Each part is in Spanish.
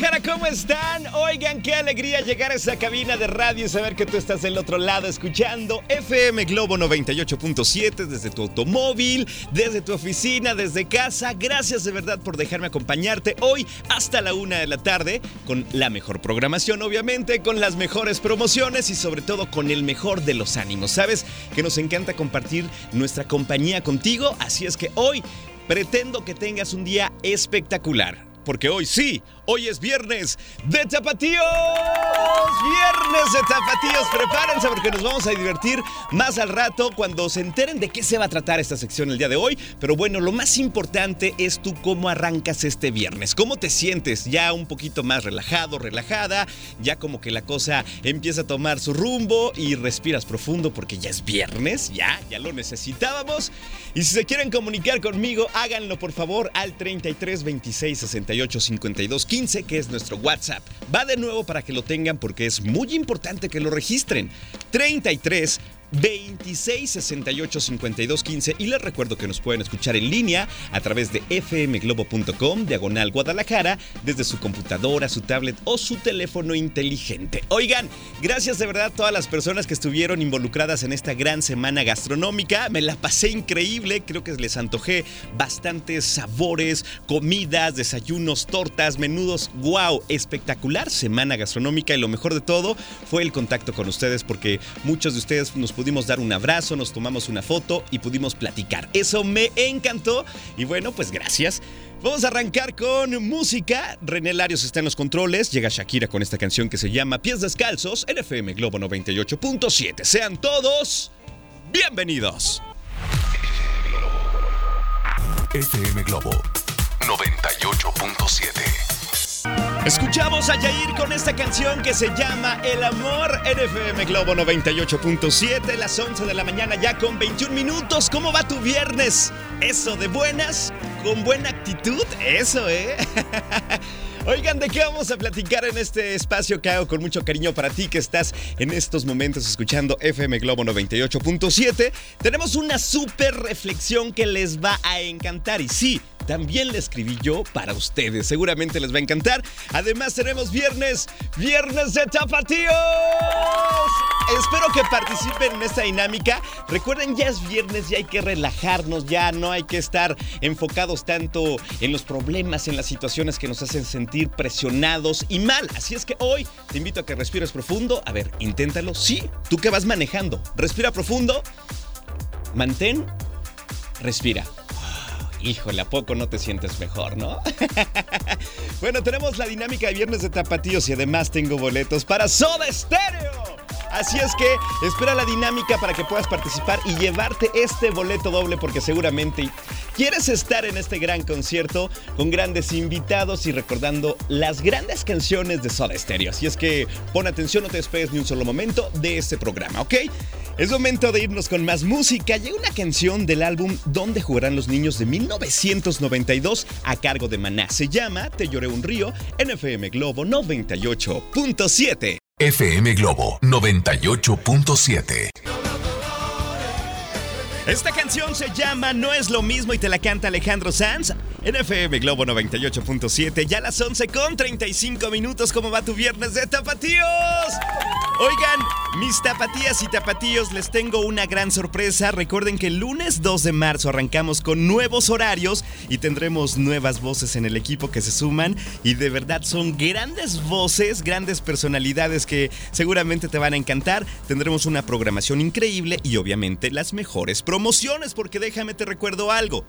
Guadalajara, ¿cómo están? Oigan, qué alegría llegar a esa cabina de radio y saber que tú estás del otro lado escuchando FM Globo 98.7 desde tu automóvil, desde tu oficina, desde casa. Gracias de verdad por dejarme acompañarte hoy hasta la una de la tarde con la mejor programación, obviamente, con las mejores promociones y sobre todo con el mejor de los ánimos. Sabes que nos encanta compartir nuestra compañía contigo, así es que hoy pretendo que tengas un día espectacular porque hoy sí, hoy es viernes de tapatíos. Viernes de tapatíos. Prepárense porque nos vamos a divertir más al rato cuando se enteren de qué se va a tratar esta sección el día de hoy. Pero bueno, lo más importante es tú cómo arrancas este viernes. ¿Cómo te sientes? Ya un poquito más relajado, relajada. Ya como que la cosa empieza a tomar su rumbo y respiras profundo porque ya es viernes. Ya, ya lo necesitábamos. Y si se quieren comunicar conmigo, háganlo por favor al 33 26 68 52 15, que es nuestro WhatsApp. Va de nuevo para que lo tengan porque es muy importante que lo registren. 33 26 68 52 15 y les recuerdo que nos pueden escuchar en línea a través de fmglobo.com diagonal Guadalajara desde su computadora, su tablet o su teléfono inteligente. Oigan, gracias de verdad a todas las personas que estuvieron involucradas en esta gran semana gastronómica. Me la pasé increíble, creo que les antojé bastantes sabores, comidas, desayunos, tortas, menudos. ¡Wow! Espectacular semana gastronómica y lo mejor de todo fue el contacto con ustedes porque muchos de ustedes nos pudimos dar un abrazo, nos tomamos una foto y pudimos platicar. Eso me encantó y bueno, pues gracias. Vamos a arrancar con música. René Larios está en los controles. Llega Shakira con esta canción que se llama Pies Descalzos en FM Globo 98.7. Sean todos bienvenidos. FM Globo 98.7. Escuchamos a Yair con esta canción que se llama El Amor FM Globo 98.7, las 11 de la mañana ya con 21 minutos. ¿Cómo va tu viernes? ¿Eso de buenas? ¿Con buena actitud? Eso, ¿eh? Oigan, ¿de qué vamos a platicar en este espacio que hago con mucho cariño para ti que estás en estos momentos escuchando FM Globo 98.7? Tenemos una súper reflexión que les va a encantar y sí, también la escribí yo para ustedes. Seguramente les va a encantar. Además, tenemos viernes, viernes de tapatíos. Espero que participen en esta dinámica. Recuerden, ya es viernes y hay que relajarnos, ya no hay que estar enfocados tanto en los problemas, en las situaciones que nos hacen sentir presionados y mal. Así es que hoy te invito a que respires profundo. A ver, inténtalo. Sí, tú que vas manejando. Respira profundo. Mantén. Respira. Híjole, ¿a poco no te sientes mejor, no? bueno, tenemos la dinámica de viernes de tapatíos y además tengo boletos para Soda Stereo. Así es que espera la dinámica para que puedas participar y llevarte este boleto doble porque seguramente quieres estar en este gran concierto con grandes invitados y recordando las grandes canciones de Soda Stereo. Así es que pon atención, no te despegues ni un solo momento de este programa, ¿ok? Es momento de irnos con más música. Llega una canción del álbum Donde jugarán los niños de 1992 a cargo de Maná. Se llama Te lloré un río en FM Globo 98.7. FM Globo 98.7. Esta canción se llama No es lo mismo y te la canta Alejandro Sanz en FM Globo 98.7. Ya las 11 con 35 minutos. ¿Cómo va tu viernes de tapatíos? Oigan, mis tapatías y tapatíos, les tengo una gran sorpresa. Recuerden que el lunes 2 de marzo arrancamos con nuevos horarios y tendremos nuevas voces en el equipo que se suman. Y de verdad son grandes voces, grandes personalidades que seguramente te van a encantar. Tendremos una programación increíble y obviamente las mejores promociones, porque déjame te recuerdo algo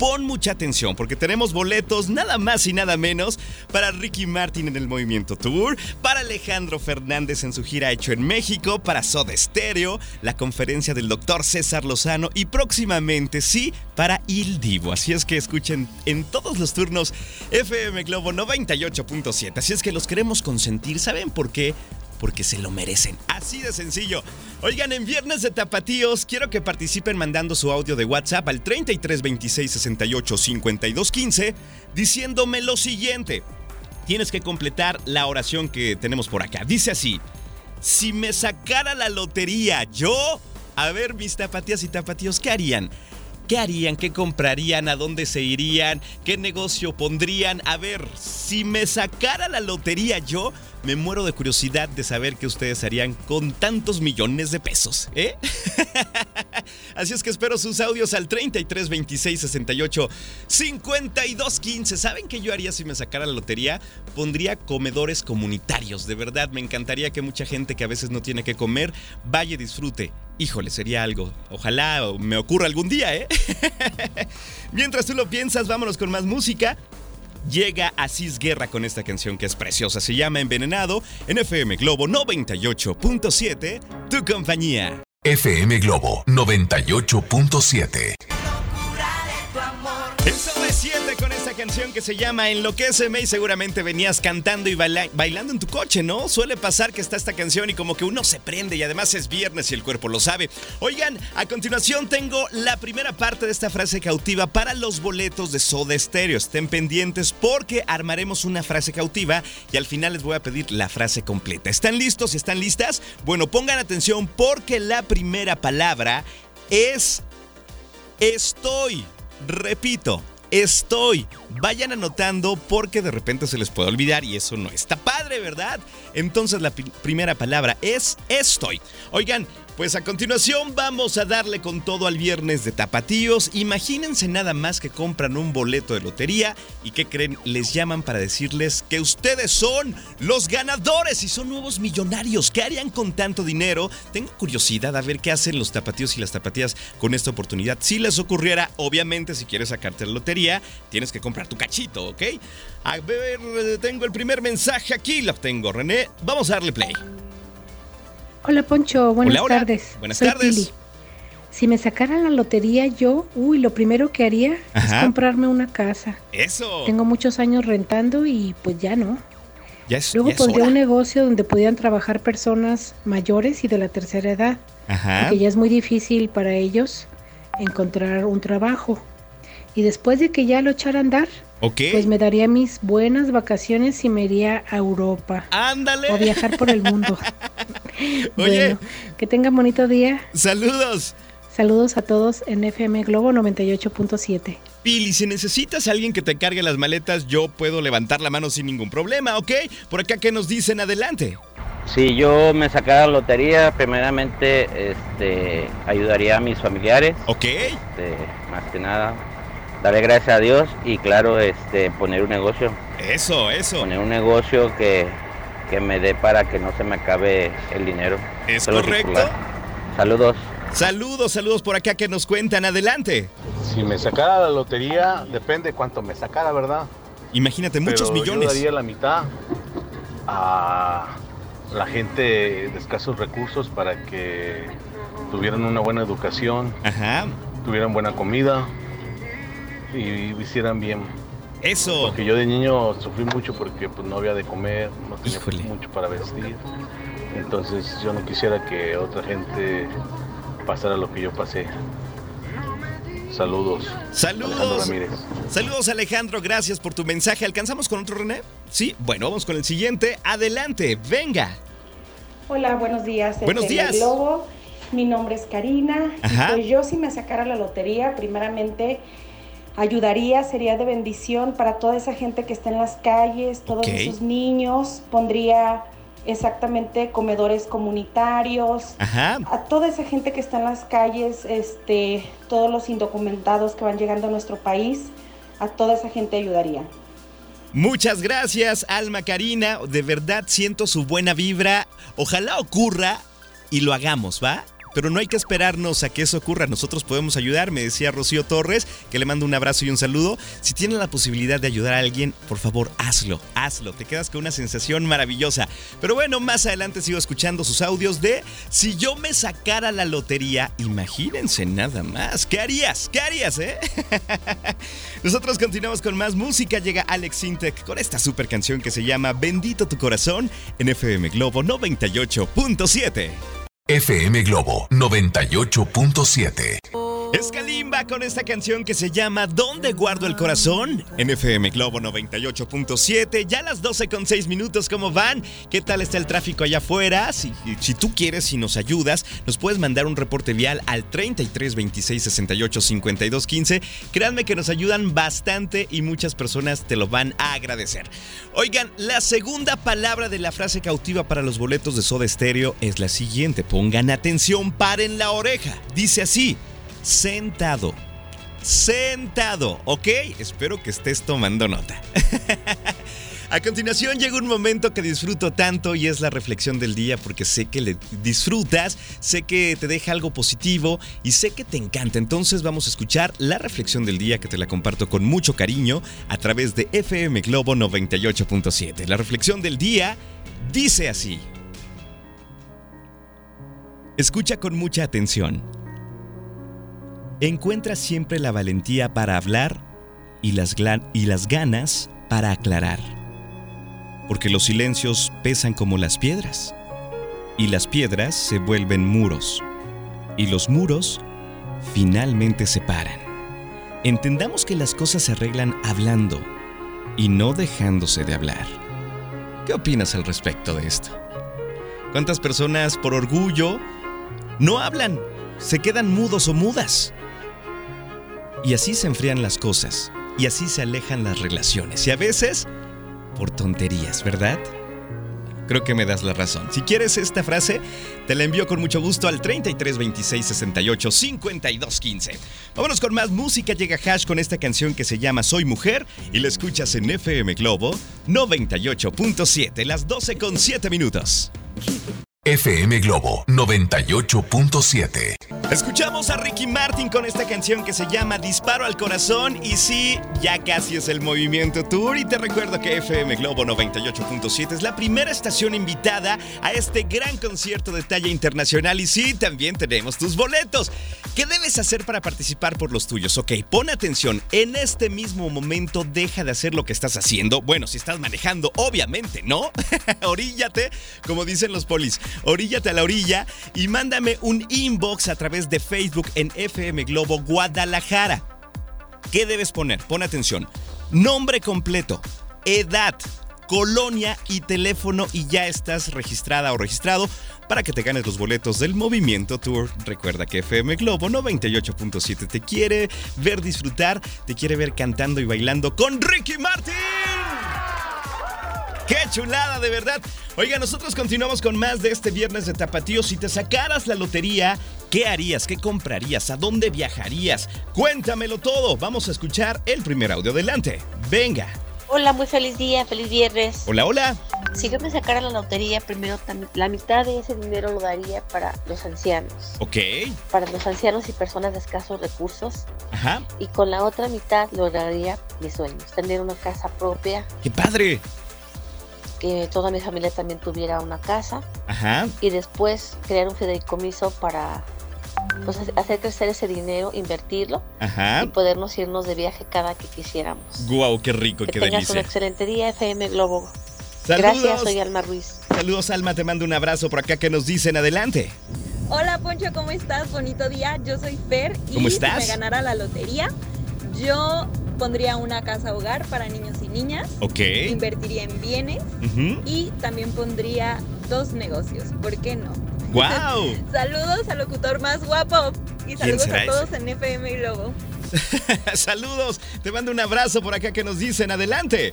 pon mucha atención porque tenemos boletos nada más y nada menos para Ricky Martin en el Movimiento Tour, para Alejandro Fernández en su gira hecho en México, para Soda Stereo, la conferencia del doctor César Lozano y próximamente, sí, para Il Divo. Así es que escuchen en todos los turnos FM Globo 98.7. Así es que los queremos consentir. ¿Saben por qué? Porque se lo merecen. Así de sencillo. Oigan, en Viernes de Tapatíos, quiero que participen mandando su audio de WhatsApp al 33 26 68 52 15 diciéndome lo siguiente. Tienes que completar la oración que tenemos por acá. Dice así: Si me sacara la lotería, yo. A ver, mis tapatías y tapatíos, ¿qué harían? ¿Qué harían? ¿Qué comprarían? ¿A dónde se irían? ¿Qué negocio pondrían? A ver, si me sacara la lotería yo, me muero de curiosidad de saber qué ustedes harían con tantos millones de pesos, ¿eh? Así es que espero sus audios al 33 26 68 52 15. ¿Saben qué yo haría si me sacara la lotería? Pondría comedores comunitarios. De verdad, me encantaría que mucha gente que a veces no tiene que comer vaya y disfrute. Híjole, sería algo. Ojalá me ocurra algún día, ¿eh? Mientras tú lo piensas, vámonos con más música llega Asís Guerra con esta canción que es preciosa. Se llama Envenenado en FM Globo 98.7, tu compañía. FM Globo 98.7. Eso me siente con esta canción que se llama Enloqueceme y seguramente venías cantando y bailando en tu coche, ¿no? Suele pasar que está esta canción y como que uno se prende y además es viernes y el cuerpo lo sabe. Oigan, a continuación tengo la primera parte de esta frase cautiva para los boletos de Soda Stereo. Estén pendientes porque armaremos una frase cautiva y al final les voy a pedir la frase completa. ¿Están listos? ¿Están listas? Bueno, pongan atención porque la primera palabra es estoy. Repito, estoy. Vayan anotando porque de repente se les puede olvidar y eso no está padre, ¿verdad? Entonces la primera palabra es estoy. Oigan, pues a continuación vamos a darle con todo al viernes de tapatíos. Imagínense nada más que compran un boleto de lotería y que creen, les llaman para decirles que ustedes son los ganadores y son nuevos millonarios. ¿Qué harían con tanto dinero? Tengo curiosidad a ver qué hacen los tapatíos y las tapatías con esta oportunidad. Si les ocurriera, obviamente si quieres sacarte la lotería, tienes que comprar tu cachito, ¿ok? A ver, tengo el primer mensaje aquí, lo tengo, René. Vamos a darle play. Hola Poncho, buenas tardes. Buenas tardes. Si me sacaran la lotería yo, uy, lo primero que haría es comprarme una casa. Eso. Tengo muchos años rentando y pues ya no. Ya es, Luego pondría un negocio donde pudieran trabajar personas mayores y de la tercera edad. Ajá. Porque ya es muy difícil para ellos encontrar un trabajo. Y después de que ya lo echara a andar, pues me daría mis buenas vacaciones y me iría a Europa. Ándale. O viajar por el mundo. Oye. que tengan bonito día. Saludos. Saludos a todos en FM Globo 98.7. Pili, si necesitas a alguien que te cargue las maletas, yo puedo levantar la mano sin ningún problema, ¿ok? Por acá, ¿qué nos dicen? Adelante. Si yo me sacara la lotería, primeramente este, ayudaría a mis familiares. Ok. Este, más que nada, daré gracias a Dios y claro, este, poner un negocio. Eso, eso. Poner un negocio que, que me dé para que no se me acabe el dinero. Es correcto. Saludos. Saludos, saludos por acá que nos cuentan. Adelante. Si me sacara la lotería, depende cuánto me sacara, ¿verdad? Imagínate, muchos millones. Yo daría la mitad a la gente de escasos recursos para que tuvieran una buena educación, Ajá. tuvieran buena comida, y hicieran bien. Eso. Porque yo de niño sufrí mucho porque pues, no había de comer, no tenía mucho para vestir. Entonces yo no quisiera que otra gente pasara lo que yo pasé. Saludos. Saludos. Alejandro Saludos Alejandro, gracias por tu mensaje. ¿Alcanzamos con otro René? Sí, bueno, vamos con el siguiente. Adelante, venga. Hola, buenos días. Buenos días. Globo. Mi nombre es Karina. Pues yo si me sacara la lotería, primeramente ayudaría, sería de bendición para toda esa gente que está en las calles, todos esos niños. Pondría exactamente comedores comunitarios, a toda esa gente que está en las calles, este, todos los indocumentados que van llegando a nuestro país, a toda esa gente ayudaría. Muchas gracias, Alma Karina. De verdad siento su buena vibra. Ojalá ocurra y lo hagamos, ¿va? Pero no hay que esperarnos a que eso ocurra. Nosotros podemos ayudar, me decía Rocío Torres, que le mando un abrazo y un saludo. Si tienes la posibilidad de ayudar a alguien, por favor, hazlo, hazlo. Te quedas con una sensación maravillosa. Pero bueno, más adelante sigo escuchando sus audios de si yo me sacara la lotería, imagínense nada más. ¿Qué harías? ¿Qué harías, eh? Nosotros continuamos con más música. Llega Alex Sintek con esta super canción que se llama Bendito tu corazón en FM Globo 98.7. FM Globo 98.7. Es Kalimba con esta canción que se llama ¿Dónde guardo el corazón? En FM Globo 98.7. Ya las 12 con 6 minutos, ¿cómo van? ¿Qué tal está el tráfico allá afuera? Si, tú quieres y nos ayudas, nos puedes mandar un reporte vial al 33 26 68 52 15. Créanme que nos ayudan bastante y muchas personas te lo van a agradecer. Oigan, la segunda palabra de la frase cautiva para los boletos de Soda Stereo es la siguiente. Pongan atención, paren la oreja. Dice así sentado. Sentado, ¿ok? Espero que estés tomando nota. A continuación llega un momento que disfruto tanto y es la reflexión del día porque sé que le disfrutas, sé que te deja algo positivo y sé que te encanta. Entonces vamos a escuchar la reflexión del día que te la comparto con mucho cariño a través de FM Globo 98.7. La reflexión del día dice así. Escucha con mucha atención. Encuentra siempre la valentía para hablar y las, y las ganas para aclarar. Porque los silencios pesan como las piedras. Y las piedras se vuelven muros. Y los muros finalmente se paran. Entendamos que las cosas se arreglan hablando y no dejándose de hablar. ¿Qué opinas al respecto de esto? ¿Cuántas personas por orgullo no hablan? Se quedan mudos o mudas. Y así se enfrían las cosas, y así se alejan las relaciones, y a veces por tonterías, ¿verdad? Creo que me das la razón. Si quieres esta frase, te la envío con mucho gusto al 33 26 68 52 15. Vámonos con más música. Llega Hash con esta canción que se llama Soy Mujer y la escuchas en FM Globo 98.7, las 12 con 7 minutos. FM Globo 98.7. Escuchamos a Ricky Martin con esta canción que se llama Disparo al Corazón y sí, ya casi es el movimiento tour y te recuerdo que FM Globo 98.7 es la primera estación invitada a este gran concierto de talla internacional y sí, también tenemos tus boletos. ¿Qué debes hacer para participar por los tuyos? Ok, pon atención, en este mismo momento deja de hacer lo que estás haciendo. Bueno, si estás manejando, obviamente, ¿no? Oríllate, como dicen los polis oríllate a la orilla y mándame un inbox a través de Facebook en FM Globo Guadalajara. ¿Qué debes poner? Pon atención. Nombre completo, edad, colonia y teléfono y ya estás registrada o registrado para que te ganes los boletos del Movimiento Tour. Recuerda que FM Globo 98.7 te quiere ver disfrutar, te quiere ver cantando y bailando con Ricky Martin. ¡Qué chulada, de verdad! Oiga, nosotros continuamos con más de este viernes de Tapatío. Si te sacaras la lotería, ¿qué harías? ¿Qué comprarías? ¿A dónde viajarías? Cuéntamelo todo. Vamos a escuchar el primer audio. Adelante. Venga. Hola, muy feliz día, feliz viernes. Hola, hola. Si yo me sacara la lotería, primero la mitad de ese dinero lo daría para los ancianos. Ok. Para los ancianos y personas de escasos recursos. Ajá. Y con la otra mitad lograría mis sueños, tener una casa propia. ¡Qué padre! Que toda mi familia también tuviera una casa. Ajá. Y después crear un fideicomiso para pues, hacer crecer ese dinero, invertirlo Ajá. y podernos irnos de viaje cada que quisiéramos. Guau, qué rico, que qué tengas delicia. un excelente día, FM Globo. Saludos. Gracias, soy Alma Ruiz. Saludos, Alma, te mando un abrazo por acá que nos dicen adelante. Hola, Poncho, ¿cómo estás? Bonito día. Yo soy Fer y ¿Cómo estás? si me ganara la lotería, yo pondría una casa hogar para niños niñas. Ok. Invertiría en bienes y también pondría dos negocios. ¿Por qué no? ¡Guau! saludos al locutor más guapo y saludos a todos en FM Globo. Saludos, te mando un abrazo por acá que nos dicen adelante.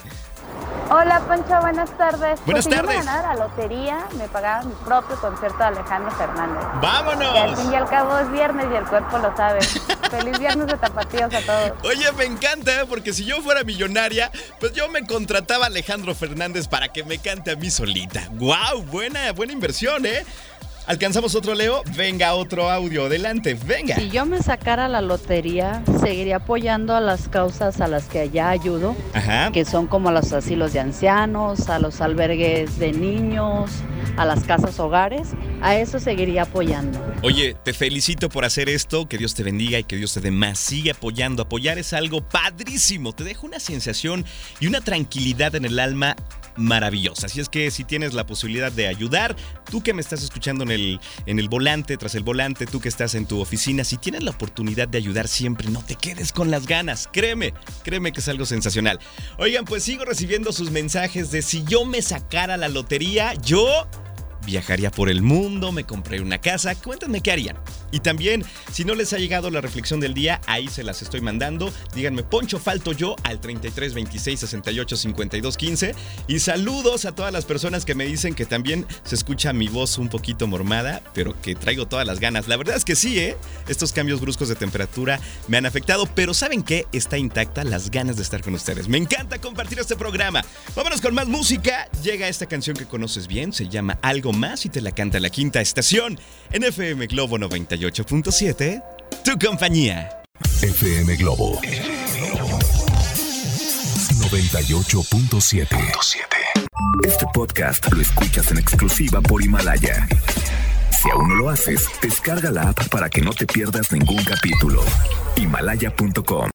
Hola, Pancho, buenas tardes. Buenas pues, tardes. Si yo me ganara la lotería, me pagaba mi propio concierto de Alejandro Fernández. ¡Vámonos! Que al fin y al cabo es viernes y el cuerpo lo sabe. Feliz viernes de tapatíos a todos. Oye, me encanta, porque si yo fuera millonaria, pues yo me contrataba a Alejandro Fernández para que me cante a mí solita. ¡Guau! buena, buena inversión, ¿eh? ¿Alcanzamos otro Leo? Venga, otro audio. Adelante, venga. Si yo me sacara la lotería, seguiría apoyando a las causas a las que allá ayudo, Ajá. que son como a los asilos de ancianos, a los albergues de niños, a las casas hogares. A eso seguiría apoyando. Oye, te felicito por hacer esto, que Dios te bendiga y que Dios te dé más. Sigue apoyando, apoyar es algo padrísimo, te deja una sensación y una tranquilidad en el alma maravillosa. Así es que si tienes la posibilidad de ayudar, tú que me estás escuchando en el, en el volante, tras el volante, tú que estás en tu oficina, si tienes la oportunidad de ayudar siempre, no te quedes con las ganas. Créeme, créeme que es algo sensacional. Oigan, pues sigo recibiendo sus mensajes de si yo me sacara la lotería, yo viajaría por el mundo, me compré una casa, cuéntenme qué harían. Y también, si no les ha llegado la reflexión del día, ahí se las estoy mandando. Díganme, Poncho, falto yo al 33 26 68 52 15. Y saludos a todas las personas que me dicen que también se escucha mi voz un poquito mormada, pero que traigo todas las ganas. La verdad es que sí, ¿eh? Estos cambios bruscos de temperatura me han afectado, pero ¿saben qué? Está intacta las ganas de estar con ustedes. Me encanta compartir este programa. Vámonos con más música. Llega esta canción que conoces bien, se llama Algo Más y te la canta la quinta estación en FM Globo 98.7, tu compañía. FM Globo 98.7. Este podcast lo escuchas en exclusiva por Himalaya. Si aún no lo haces, descarga la app para que no te pierdas ningún capítulo. Himalaya.com